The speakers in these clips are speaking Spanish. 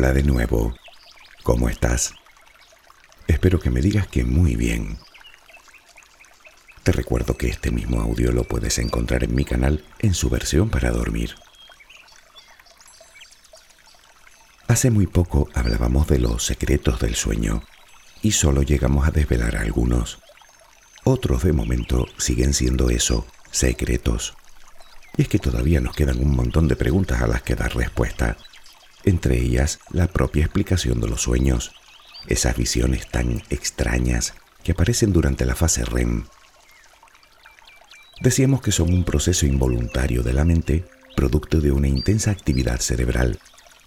Hola de nuevo. ¿Cómo estás? Espero que me digas que muy bien. Te recuerdo que este mismo audio lo puedes encontrar en mi canal en su versión para dormir. Hace muy poco hablábamos de los secretos del sueño y solo llegamos a desvelar algunos. Otros de momento siguen siendo eso, secretos. Y es que todavía nos quedan un montón de preguntas a las que dar respuesta, entre ellas la propia explicación de los sueños, esas visiones tan extrañas que aparecen durante la fase REM. Decíamos que son un proceso involuntario de la mente, producto de una intensa actividad cerebral,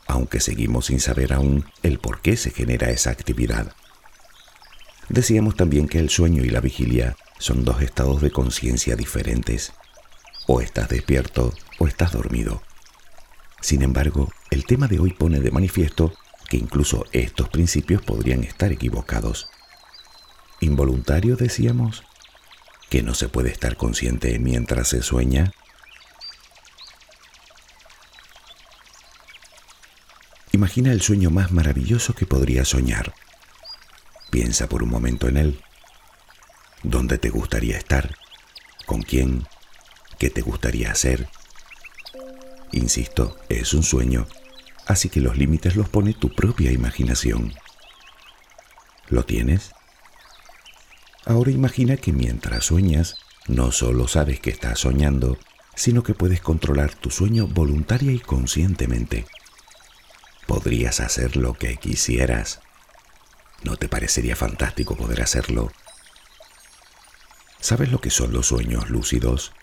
aunque seguimos sin saber aún el por qué se genera esa actividad. Decíamos también que el sueño y la vigilia son dos estados de conciencia diferentes. O estás despierto o estás dormido. Sin embargo, el tema de hoy pone de manifiesto que incluso estos principios podrían estar equivocados. Involuntario, decíamos, que no se puede estar consciente mientras se sueña. Imagina el sueño más maravilloso que podría soñar. Piensa por un momento en él. ¿Dónde te gustaría estar? ¿Con quién? ¿Qué te gustaría hacer? Insisto, es un sueño, así que los límites los pone tu propia imaginación. ¿Lo tienes? Ahora imagina que mientras sueñas, no solo sabes que estás soñando, sino que puedes controlar tu sueño voluntaria y conscientemente. Podrías hacer lo que quisieras. ¿No te parecería fantástico poder hacerlo? ¿Sabes lo que son los sueños lúcidos?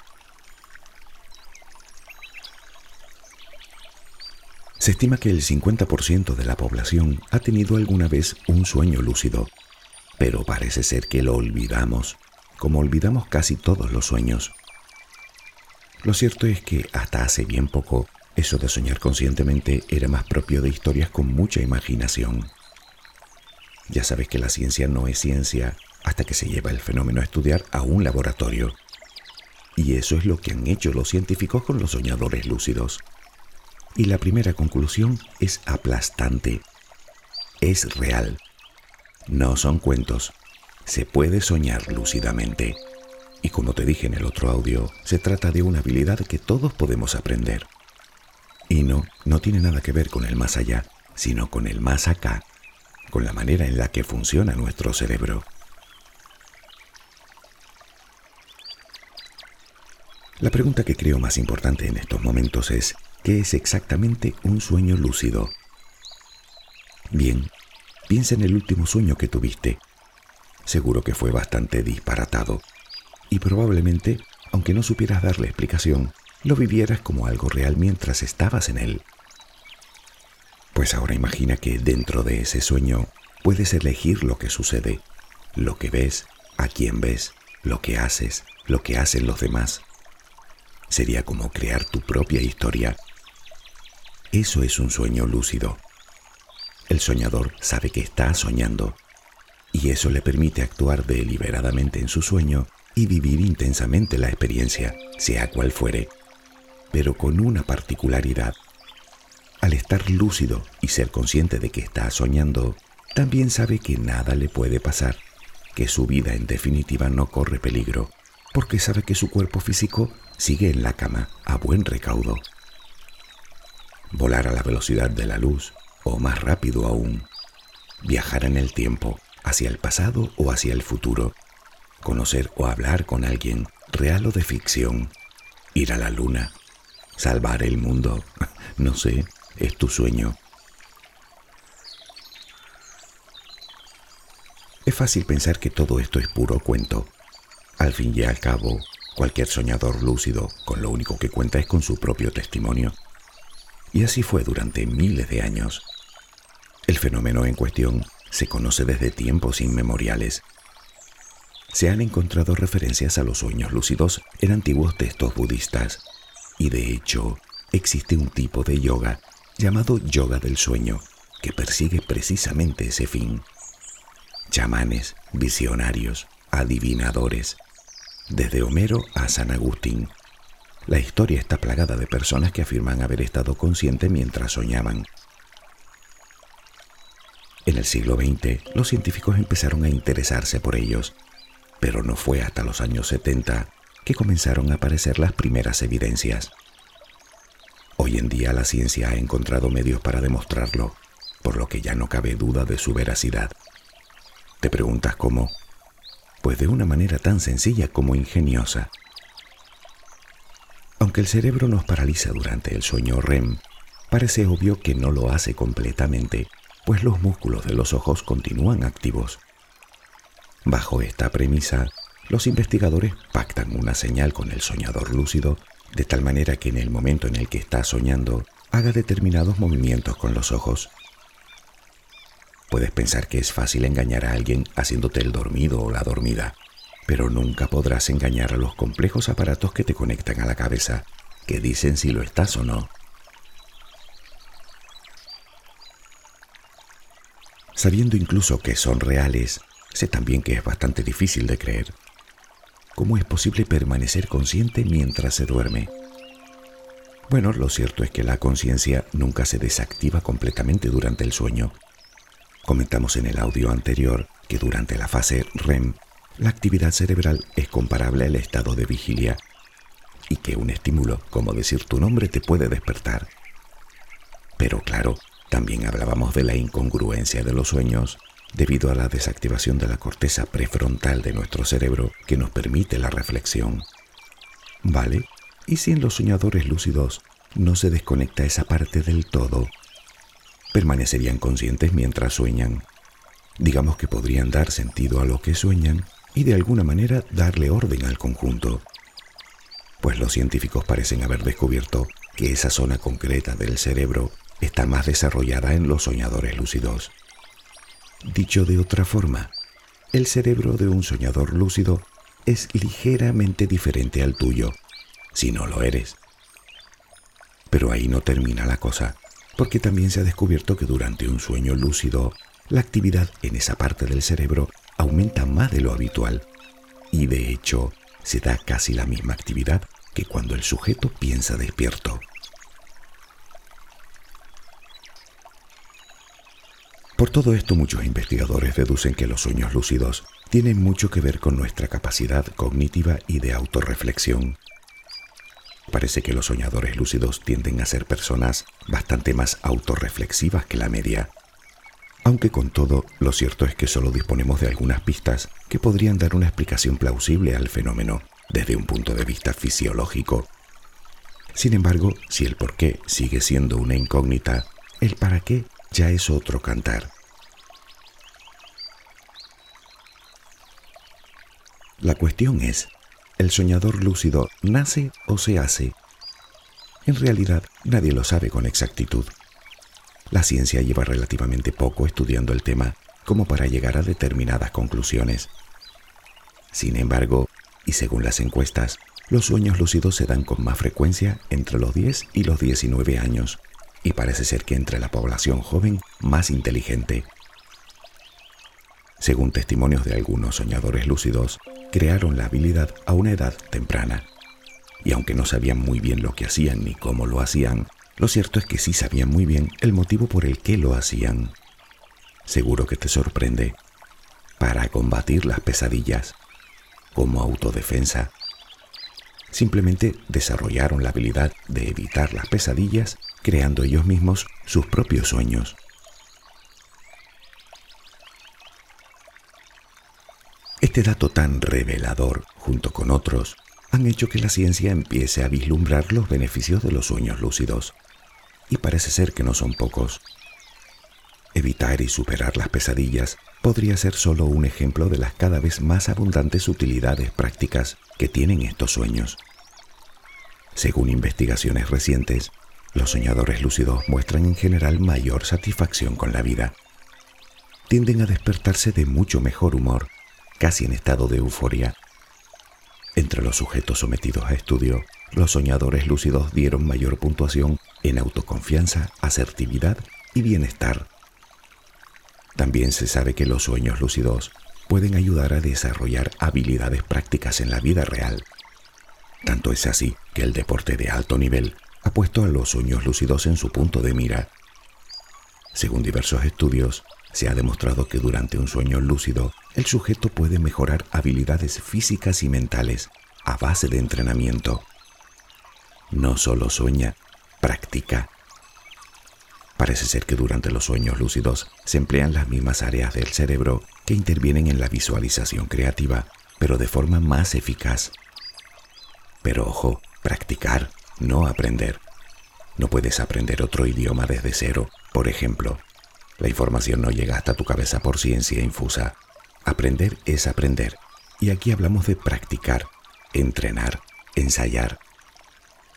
Se estima que el 50% de la población ha tenido alguna vez un sueño lúcido, pero parece ser que lo olvidamos, como olvidamos casi todos los sueños. Lo cierto es que hasta hace bien poco, eso de soñar conscientemente era más propio de historias con mucha imaginación. Ya sabes que la ciencia no es ciencia hasta que se lleva el fenómeno a estudiar a un laboratorio. Y eso es lo que han hecho los científicos con los soñadores lúcidos. Y la primera conclusión es aplastante. Es real. No son cuentos. Se puede soñar lúcidamente. Y como te dije en el otro audio, se trata de una habilidad que todos podemos aprender. Y no, no tiene nada que ver con el más allá, sino con el más acá con la manera en la que funciona nuestro cerebro. La pregunta que creo más importante en estos momentos es, ¿qué es exactamente un sueño lúcido? Bien, piensa en el último sueño que tuviste. Seguro que fue bastante disparatado y probablemente, aunque no supieras darle explicación, lo vivieras como algo real mientras estabas en él. Pues ahora imagina que dentro de ese sueño puedes elegir lo que sucede, lo que ves, a quién ves, lo que haces, lo que hacen los demás. Sería como crear tu propia historia. Eso es un sueño lúcido. El soñador sabe que está soñando y eso le permite actuar deliberadamente en su sueño y vivir intensamente la experiencia, sea cual fuere, pero con una particularidad al estar lúcido y ser consciente de que está soñando, también sabe que nada le puede pasar, que su vida en definitiva no corre peligro, porque sabe que su cuerpo físico sigue en la cama a buen recaudo. Volar a la velocidad de la luz, o más rápido aún. Viajar en el tiempo, hacia el pasado o hacia el futuro. Conocer o hablar con alguien, real o de ficción. Ir a la luna. Salvar el mundo. No sé, es tu sueño. Es fácil pensar que todo esto es puro cuento. Al fin y al cabo, cualquier soñador lúcido con lo único que cuenta es con su propio testimonio. Y así fue durante miles de años. El fenómeno en cuestión se conoce desde tiempos inmemoriales. Se han encontrado referencias a los sueños lúcidos en antiguos textos budistas, y de hecho existe un tipo de yoga llamado yoga del sueño, que persigue precisamente ese fin. Chamanes, visionarios, adivinadores, desde Homero a San Agustín. La historia está plagada de personas que afirman haber estado conscientes mientras soñaban. el siglo XX, los científicos empezaron a interesarse por ellos, pero no fue hasta los años 70 que comenzaron a aparecer las primeras evidencias. Hoy en día la ciencia ha encontrado medios para demostrarlo, por lo que ya no cabe duda de su veracidad. Te preguntas cómo. Pues de una manera tan sencilla como ingeniosa. Aunque el cerebro nos paraliza durante el sueño REM, parece obvio que no lo hace completamente, pues los músculos de los ojos continúan activos. Bajo esta premisa, los investigadores pactan una señal con el soñador lúcido de tal manera que en el momento en el que está soñando haga determinados movimientos con los ojos. Puedes pensar que es fácil engañar a alguien haciéndote el dormido o la dormida, pero nunca podrás engañar a los complejos aparatos que te conectan a la cabeza, que dicen si lo estás o no. Sabiendo incluso que son reales, sé también que es bastante difícil de creer. ¿Cómo es posible permanecer consciente mientras se duerme? Bueno, lo cierto es que la conciencia nunca se desactiva completamente durante el sueño. Comentamos en el audio anterior que durante la fase REM la actividad cerebral es comparable al estado de vigilia y que un estímulo, como decir tu nombre, te puede despertar. Pero claro, también hablábamos de la incongruencia de los sueños debido a la desactivación de la corteza prefrontal de nuestro cerebro que nos permite la reflexión. ¿Vale? ¿Y si en los soñadores lúcidos no se desconecta esa parte del todo? Permanecerían conscientes mientras sueñan. Digamos que podrían dar sentido a lo que sueñan y de alguna manera darle orden al conjunto. Pues los científicos parecen haber descubierto que esa zona concreta del cerebro está más desarrollada en los soñadores lúcidos. Dicho de otra forma, el cerebro de un soñador lúcido es ligeramente diferente al tuyo, si no lo eres. Pero ahí no termina la cosa, porque también se ha descubierto que durante un sueño lúcido, la actividad en esa parte del cerebro aumenta más de lo habitual, y de hecho se da casi la misma actividad que cuando el sujeto piensa despierto. Por todo esto muchos investigadores deducen que los sueños lúcidos tienen mucho que ver con nuestra capacidad cognitiva y de autorreflexión. Parece que los soñadores lúcidos tienden a ser personas bastante más autorreflexivas que la media. Aunque con todo, lo cierto es que solo disponemos de algunas pistas que podrían dar una explicación plausible al fenómeno desde un punto de vista fisiológico. Sin embargo, si el por qué sigue siendo una incógnita, el para qué ya es otro cantar. La cuestión es, ¿el soñador lúcido nace o se hace? En realidad, nadie lo sabe con exactitud. La ciencia lleva relativamente poco estudiando el tema como para llegar a determinadas conclusiones. Sin embargo, y según las encuestas, los sueños lúcidos se dan con más frecuencia entre los 10 y los 19 años, y parece ser que entre la población joven más inteligente. Según testimonios de algunos soñadores lúcidos, crearon la habilidad a una edad temprana. Y aunque no sabían muy bien lo que hacían ni cómo lo hacían, lo cierto es que sí sabían muy bien el motivo por el que lo hacían. Seguro que te sorprende. Para combatir las pesadillas, como autodefensa. Simplemente desarrollaron la habilidad de evitar las pesadillas creando ellos mismos sus propios sueños. Este dato tan revelador, junto con otros, han hecho que la ciencia empiece a vislumbrar los beneficios de los sueños lúcidos. Y parece ser que no son pocos. Evitar y superar las pesadillas podría ser solo un ejemplo de las cada vez más abundantes utilidades prácticas que tienen estos sueños. Según investigaciones recientes, los soñadores lúcidos muestran en general mayor satisfacción con la vida. Tienden a despertarse de mucho mejor humor, casi en estado de euforia. Entre los sujetos sometidos a estudio, los soñadores lúcidos dieron mayor puntuación en autoconfianza, asertividad y bienestar. También se sabe que los sueños lúcidos pueden ayudar a desarrollar habilidades prácticas en la vida real. Tanto es así que el deporte de alto nivel ha puesto a los sueños lúcidos en su punto de mira. Según diversos estudios, Se ha demostrado que durante un sueño lúcido el sujeto puede mejorar habilidades físicas y mentales a base de entrenamiento. No solo sueña, practica. Parece ser que durante los sueños lúcidos se emplean las mismas áreas del cerebro que intervienen en la visualización creativa, pero de forma más eficaz. Pero ojo, practicar, no aprender. No puedes aprender otro idioma desde cero, por ejemplo. La información no llega hasta tu cabeza por ciencia infusa. Aprender es aprender. Y aquí hablamos de practicar, entrenar, ensayar.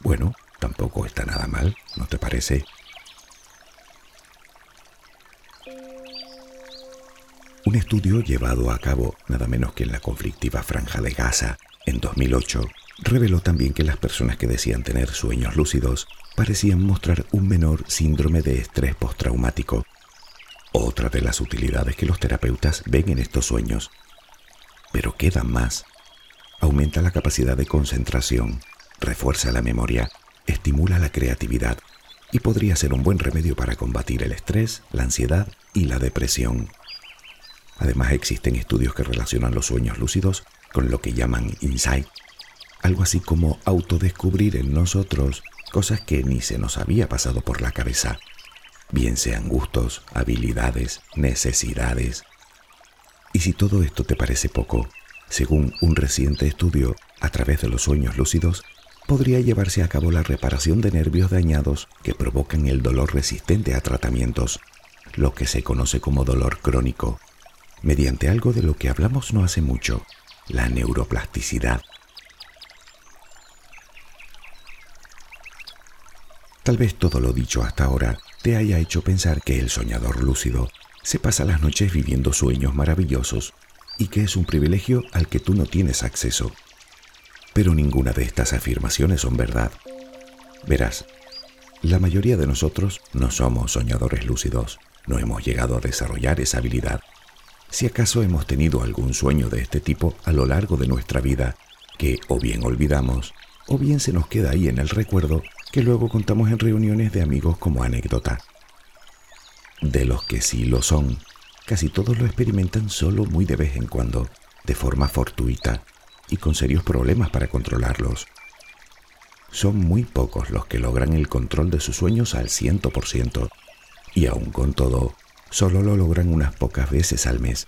Bueno, tampoco está nada mal, ¿no te parece? Un estudio llevado a cabo nada menos que en la conflictiva franja de Gaza en 2008 reveló también que las personas que decían tener sueños lúcidos parecían mostrar un menor síndrome de estrés postraumático. Otra de las utilidades que los terapeutas ven en estos sueños. Pero queda más. Aumenta la capacidad de concentración, refuerza la memoria, estimula la creatividad y podría ser un buen remedio para combatir el estrés, la ansiedad y la depresión. Además existen estudios que relacionan los sueños lúcidos con lo que llaman insight, algo así como autodescubrir en nosotros cosas que ni se nos había pasado por la cabeza, bien sean gustos, habilidades, necesidades. Y si todo esto te parece poco, según un reciente estudio, a través de los sueños lúcidos, podría llevarse a cabo la reparación de nervios dañados que provocan el dolor resistente a tratamientos, lo que se conoce como dolor crónico, mediante algo de lo que hablamos no hace mucho, la neuroplasticidad. Tal vez todo lo dicho hasta ahora te haya hecho pensar que el soñador lúcido se pasa las noches viviendo sueños maravillosos y que es un privilegio al que tú no tienes acceso. Pero ninguna de estas afirmaciones son verdad. Verás, la mayoría de nosotros no somos soñadores lúcidos, no hemos llegado a desarrollar esa habilidad. Si acaso hemos tenido algún sueño de este tipo a lo largo de nuestra vida, que o bien olvidamos, o bien se nos queda ahí en el recuerdo que luego contamos en reuniones de amigos como anécdota. De los que sí lo son, Casi todos lo experimentan solo muy de vez en cuando, de forma fortuita y con serios problemas para controlarlos. Son muy pocos los que logran el control de sus sueños al ciento por ciento, y aun con todo, solo lo logran unas pocas veces al mes.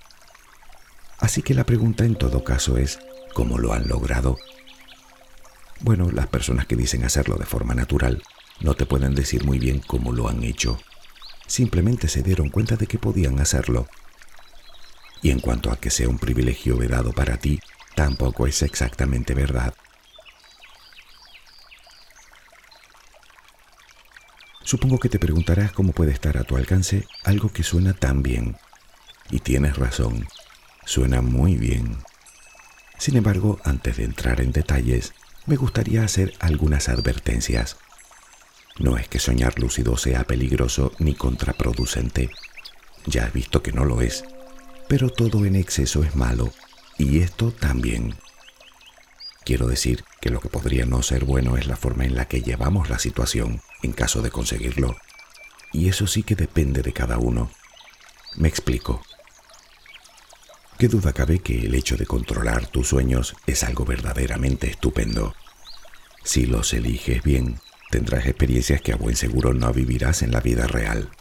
Así que la pregunta en todo caso es, ¿cómo lo han logrado? Bueno, las personas que dicen hacerlo de forma natural no te pueden decir muy bien cómo lo han hecho simplemente se dieron cuenta de que podían hacerlo. Y en cuanto a que sea un privilegio vedado para ti, tampoco es exactamente verdad. Supongo que te preguntarás cómo puede estar a tu alcance algo que suena tan bien. Y tienes razón, suena muy bien. Sin embargo, antes de entrar en detalles, me gustaría hacer algunas advertencias. No es que soñar lúcido sea peligroso ni contraproducente. Ya he visto que no lo es. Pero todo en exceso es malo. Y esto también. Quiero decir que lo que podría no ser bueno es la forma en la que llevamos la situación en caso de conseguirlo. Y eso sí que depende de cada uno. Me explico. ¿Qué duda cabe que el hecho de controlar tus sueños es algo verdaderamente estupendo? Si los eliges bien, tendrás experiencias que a buen seguro no vivirás en la vida real.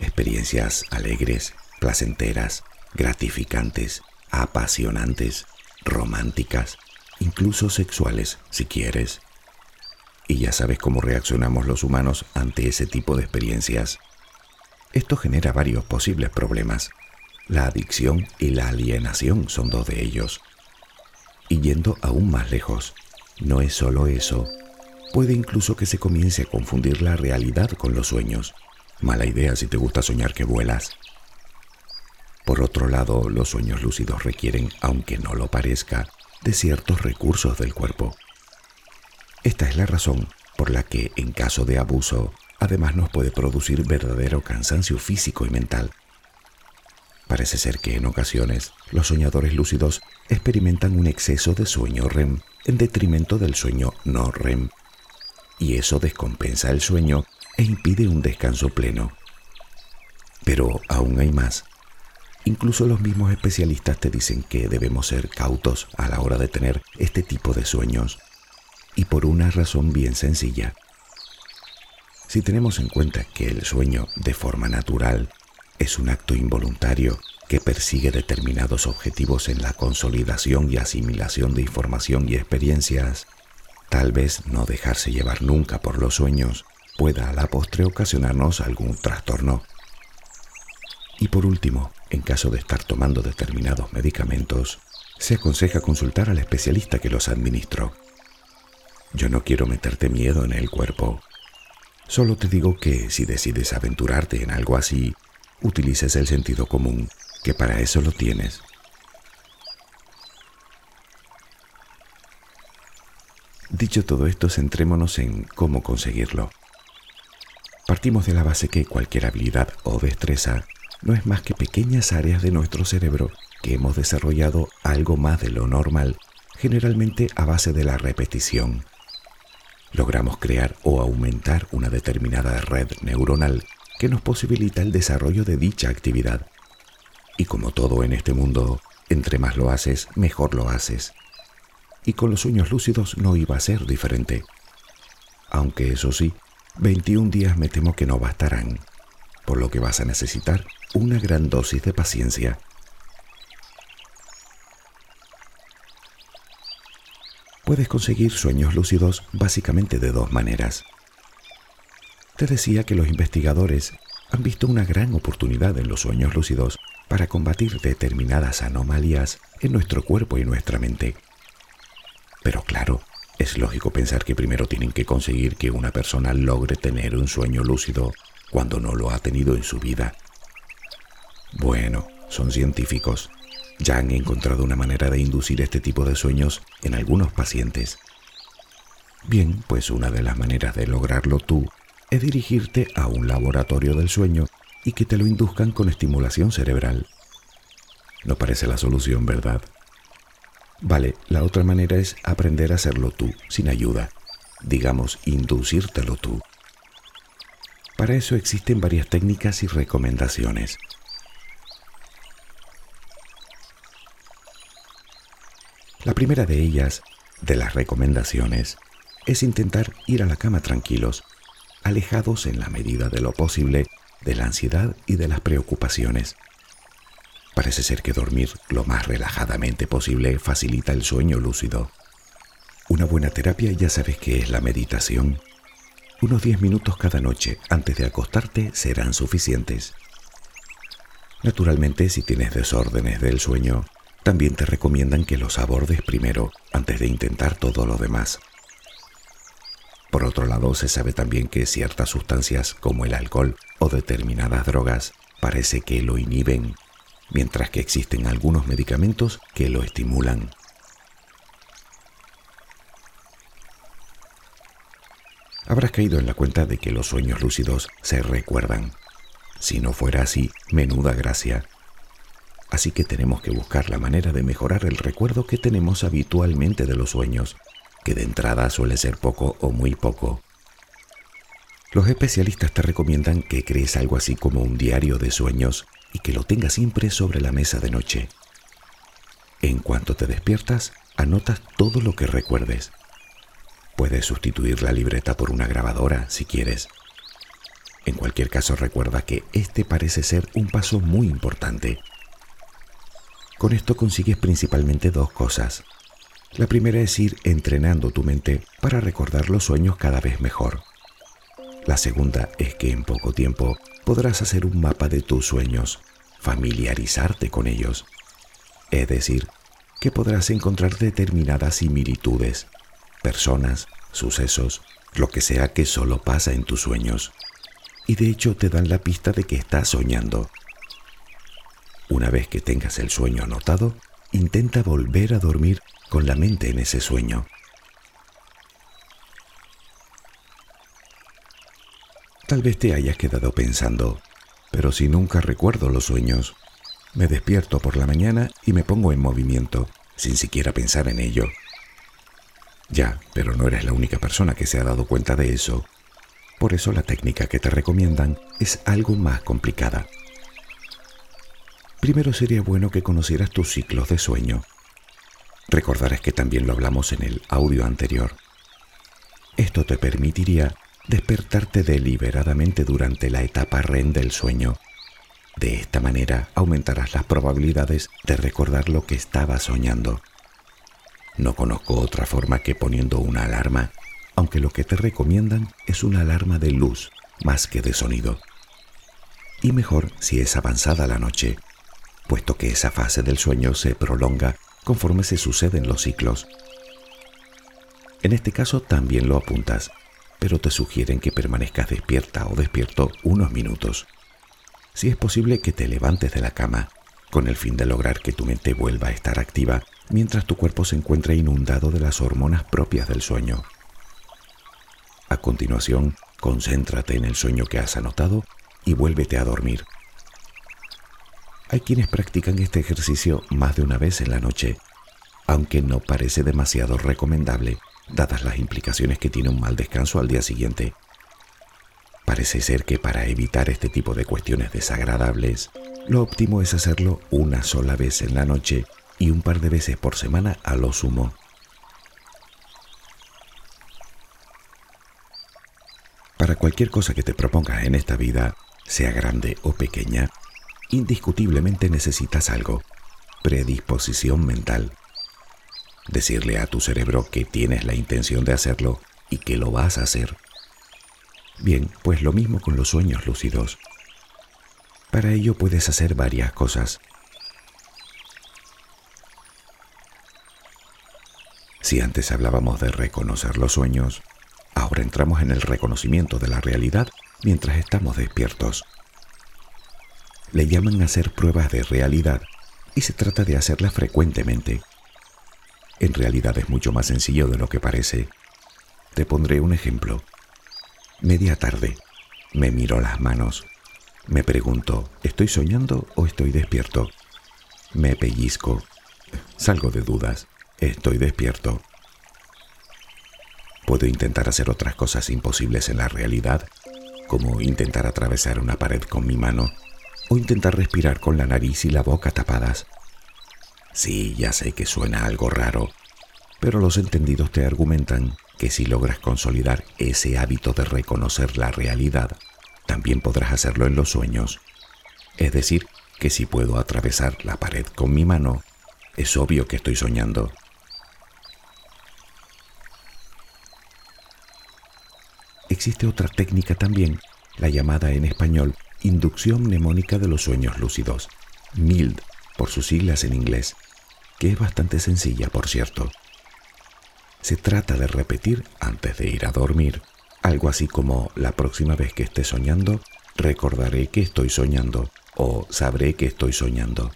Experiencias alegres, placenteras, gratificantes, apasionantes, románticas, incluso sexuales, si quieres. Y ya sabes cómo reaccionamos los humanos ante ese tipo de experiencias. Esto genera varios posibles problemas. La adicción y la alienación son dos de ellos. Y yendo aún más lejos, no es solo eso, Puede incluso que se comience a confundir la realidad con los sueños. Mala idea si te gusta soñar que vuelas. Por otro lado, los sueños lúcidos requieren, aunque no lo parezca, de ciertos recursos del cuerpo. Esta es la razón por la que, en caso de abuso, además nos puede producir verdadero cansancio físico y mental. Parece ser que en ocasiones los soñadores lúcidos experimentan un exceso de sueño REM en detrimento del sueño no REM, y eso descompensa el sueño e impide un descanso pleno. Pero aún hay más. Incluso los mismos especialistas te dicen que debemos ser cautos a la hora de tener este tipo de sueños. Y por una razón bien sencilla. Si tenemos en cuenta que el sueño de forma natural es un acto involuntario que persigue determinados objetivos en la consolidación y asimilación de información y experiencias, tal vez no dejarse llevar nunca por los sueños pueda a la postre ocasionarnos algún trastorno. Y por último, en caso de estar tomando determinados medicamentos, se aconseja consultar al especialista que los administró. Yo no quiero meterte miedo en el cuerpo. Solo te digo que si decides aventurarte en algo así, utilices el sentido común, que para eso lo tienes. Dicho todo esto, centrémonos en cómo conseguirlo. Partimos de la base que cualquier habilidad o destreza no es más que pequeñas áreas de nuestro cerebro que hemos desarrollado algo más de lo normal, generalmente a base de la repetición. Logramos crear o aumentar una determinada red neuronal que nos posibilita el desarrollo de dicha actividad. Y como todo en este mundo, entre más lo haces, mejor lo haces. Y con los sueños lúcidos no iba a ser diferente. Aunque eso sí, 21 días me temo que no bastarán, por lo que vas a necesitar una gran dosis de paciencia. Puedes conseguir sueños lúcidos básicamente de dos maneras. Te decía que los investigadores han visto una gran oportunidad en los sueños lúcidos para combatir determinadas anomalías en nuestro cuerpo y nuestra mente. Pero claro, es lógico pensar que primero tienen que conseguir que una persona logre tener un sueño lúcido cuando no lo ha tenido en su vida. Bueno, son científicos. Ya han encontrado una manera de inducir este tipo de sueños en algunos pacientes. Bien, pues una de las maneras de lograrlo tú es dirigirte a un laboratorio del sueño y que te lo induzcan con estimulación cerebral. No parece la solución, ¿verdad? Vale, la otra manera es aprender a hacerlo tú, sin ayuda. Digamos, inducírtelo tú. Para eso existen varias técnicas y recomendaciones. La primera de ellas, de las recomendaciones, es intentar ir a la cama tranquilos, alejados en la medida de lo posible de la ansiedad y de las preocupaciones. Parece ser que dormir lo más relajadamente posible facilita el sueño lúcido. Una buena terapia ya sabes que es la meditación. Unos 10 minutos cada noche antes de acostarte serán suficientes. Naturalmente, si tienes desórdenes del sueño, también te recomiendan que los abordes primero antes de intentar todo lo demás. Por otro lado, se sabe también que ciertas sustancias como el alcohol o determinadas drogas parece que lo inhiben, mientras que existen algunos medicamentos que lo estimulan. Habrás caído en la cuenta de que los sueños lúcidos se recuerdan. Si no fuera así, menuda gracia Así que tenemos que buscar la manera de mejorar el recuerdo que tenemos habitualmente de los sueños, que de entrada suele ser poco o muy poco. Los especialistas te recomiendan que crees algo así como un diario de sueños y que lo tengas siempre sobre la mesa de noche. En cuanto te despiertas, anotas todo lo que recuerdes. Puedes sustituir la libreta por una grabadora si quieres. En cualquier caso recuerda que este parece ser un paso muy importante con esto consigues principalmente dos cosas. La primera es ir entrenando tu mente para recordar los sueños cada vez mejor. La segunda es que en poco tiempo podrás hacer un mapa de tus sueños, familiarizarte con ellos. Es decir, que podrás encontrar determinadas similitudes, personas, sucesos, lo que sea que solo pasa en tus sueños. Y de hecho te dan la pista de que estás soñando. Una vez que tengas el sueño anotado, intenta volver a dormir con la mente en ese sueño. Tal vez te hayas quedado pensando, pero si nunca recuerdo los sueños, me despierto por la mañana y me pongo en movimiento, sin siquiera pensar en ello. Pero no eres la única persona que se ha dado cuenta de eso. Por eso la técnica que te recomiendan es algo más complicada. primero sería bueno que conocieras tus ciclos de sueño. Recordarás que también lo hablamos en el audio anterior. Esto te permitiría despertarte deliberadamente durante la etapa REM del sueño. De esta manera aumentarás las probabilidades de recordar lo que estabas soñando. No conozco otra forma que poniendo una alarma, aunque lo que te recomiendan es una alarma de luz más que de sonido. Y mejor si es avanzada la noche, puesto que esa fase del sueño se prolonga conforme se suceden los ciclos. En este caso también lo apuntas, pero te sugieren que permanezcas despierta o despierto unos minutos. Si es posible que te levantes de la cama, con el fin de lograr que tu mente vuelva a estar activa mientras tu cuerpo se encuentra inundado de las hormonas propias del sueño. A continuación, concéntrate en el sueño que has anotado y vuélvete a dormir. Hay quienes practican este ejercicio más de una vez en la noche, aunque no parece demasiado recomendable, dadas las implicaciones que tiene un mal descanso al día siguiente. Parece ser que para evitar este tipo de cuestiones desagradables, lo óptimo es hacerlo una sola vez en la noche y un par de veces por semana a lo sumo. Para cualquier cosa que te propongas en esta vida, sea grande o pequeña, indiscutiblemente necesitas algo, predisposición mental. Decirle a tu cerebro que tienes la intención de hacerlo y que lo vas a hacer. Bien, pues lo mismo con los sueños lúcidos. Para ello puedes hacer varias cosas. Si antes hablábamos de reconocer los sueños, Ahora entramos en el reconocimiento de la realidad mientras estamos despiertos. Le llaman hacer pruebas de realidad y se trata de hacerlas frecuentemente. En realidad es mucho más sencillo de lo que parece. Te pondré un ejemplo. Media tarde, me miro las manos. Me pregunto, ¿estoy soñando o estoy despierto? Me pellizco. Salgo de dudas. Estoy despierto. Puedo intentar hacer otras cosas imposibles en la realidad, como intentar atravesar una pared con mi mano o intentar respirar con la nariz y la boca tapadas. Sí, ya sé que suena algo raro, pero los entendidos te argumentan que si logras consolidar ese hábito de reconocer la realidad, también podrás hacerlo en los sueños. Es decir, que si puedo atravesar la pared con mi mano, es obvio que estoy soñando. existe otra técnica también, la llamada en español inducción mnemónica de los sueños lúcidos, MILD por sus siglas en inglés, que es bastante sencilla, por cierto. Se trata de repetir antes de ir a dormir, algo así como la próxima vez que esté soñando, recordaré que estoy soñando o sabré que estoy soñando.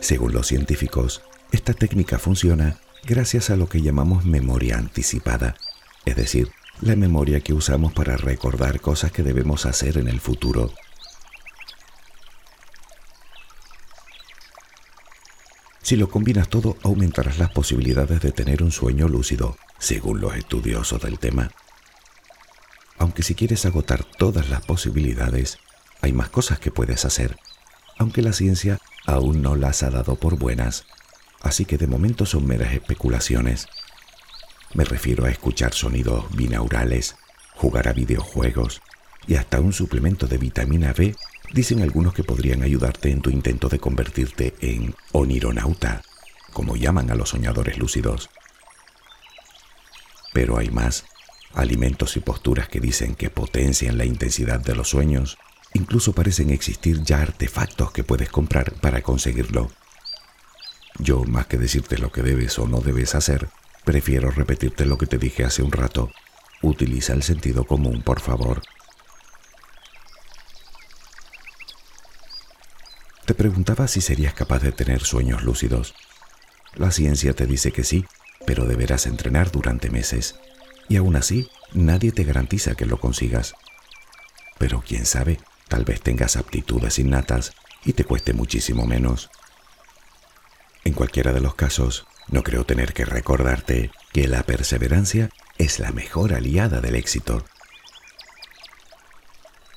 Según los científicos, esta técnica funciona gracias a lo que llamamos memoria anticipada, es decir, la memoria que usamos para recordar cosas que debemos hacer en el futuro. Si lo combinas todo, aumentarás las posibilidades de tener un sueño lúcido, según los estudiosos del tema. Aunque si quieres agotar todas las posibilidades, hay más cosas que puedes hacer, aunque la ciencia aún no las ha dado por buenas, así que de momento son meras especulaciones. Me refiero a escuchar sonidos binaurales, jugar a videojuegos y hasta un suplemento de vitamina B, dicen algunos que podrían ayudarte en tu intento de convertirte en onironauta, como llaman a los soñadores lúcidos. Pero hay más, alimentos y posturas que dicen que potencian la intensidad de los sueños. Incluso parecen existir ya artefactos que puedes comprar para conseguirlo. Yo, más que decirte lo que debes o no debes hacer, Prefiero repetirte lo que te dije hace un rato. Utiliza el sentido común, por favor. Te preguntaba si serías capaz de tener sueños lúcidos. La ciencia te dice que sí, pero deberás entrenar durante meses. Y aún así, nadie te garantiza que lo consigas. Pero quién sabe, tal vez tengas aptitudes innatas y te cueste muchísimo menos. En cualquiera de los casos, no creo tener que recordarte que la perseverancia es la mejor aliada del éxito.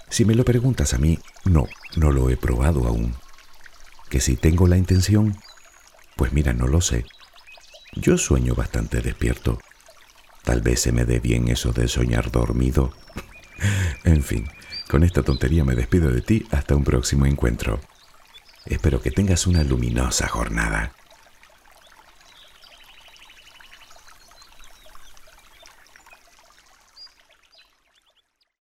Si me lo preguntas a mí, no, no lo he probado aún. Que si tengo la intención, pues mira, no lo sé. Yo sueño bastante despierto. Tal vez se me dé bien eso de soñar dormido. en fin, con esta tontería me despido de ti hasta un próximo encuentro. Espero que tengas una luminosa jornada.